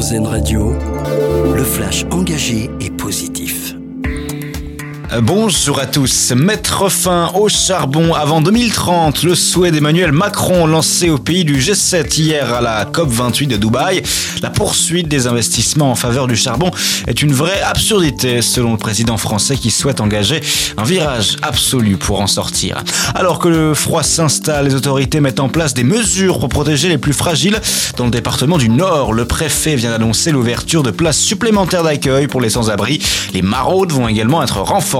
Radio, le flash engagé et positif. Bonjour à tous. Mettre fin au charbon avant 2030, le souhait d'Emmanuel Macron lancé au pays du G7 hier à la COP28 de Dubaï. La poursuite des investissements en faveur du charbon est une vraie absurdité selon le président français qui souhaite engager un virage absolu pour en sortir. Alors que le froid s'installe, les autorités mettent en place des mesures pour protéger les plus fragiles. Dans le département du Nord, le préfet vient d'annoncer l'ouverture de places supplémentaires d'accueil pour les sans-abri. Les maraudes vont également être renforcées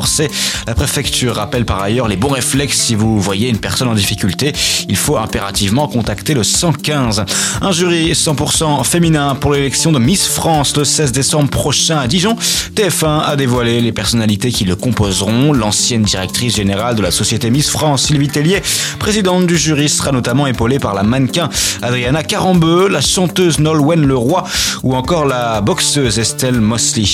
la préfecture rappelle par ailleurs les bons réflexes si vous voyez une personne en difficulté. Il faut impérativement contacter le 115. Un jury 100% féminin pour l'élection de Miss France le 16 décembre prochain à Dijon. TF1 a dévoilé les personnalités qui le composeront. L'ancienne directrice générale de la société Miss France, Sylvie Tellier, présidente du jury, sera notamment épaulée par la mannequin Adriana Carambeu, la chanteuse Nolwenn Leroy ou encore la boxeuse Estelle Mosley.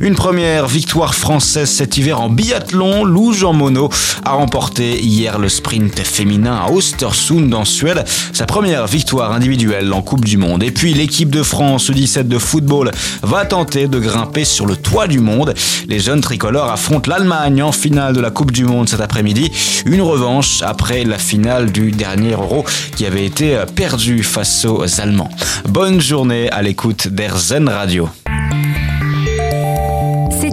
Une première victoire française cet hiver en biathlon, Lou Jean Monod a remporté hier le sprint féminin à Östersund en Suède, sa première victoire individuelle en Coupe du Monde. Et puis l'équipe de France U17 de football va tenter de grimper sur le toit du monde. Les jeunes tricolores affrontent l'Allemagne en finale de la Coupe du Monde cet après-midi. Une revanche après la finale du dernier Euro qui avait été perdue face aux Allemands. Bonne journée à l'écoute d'Airzen Radio.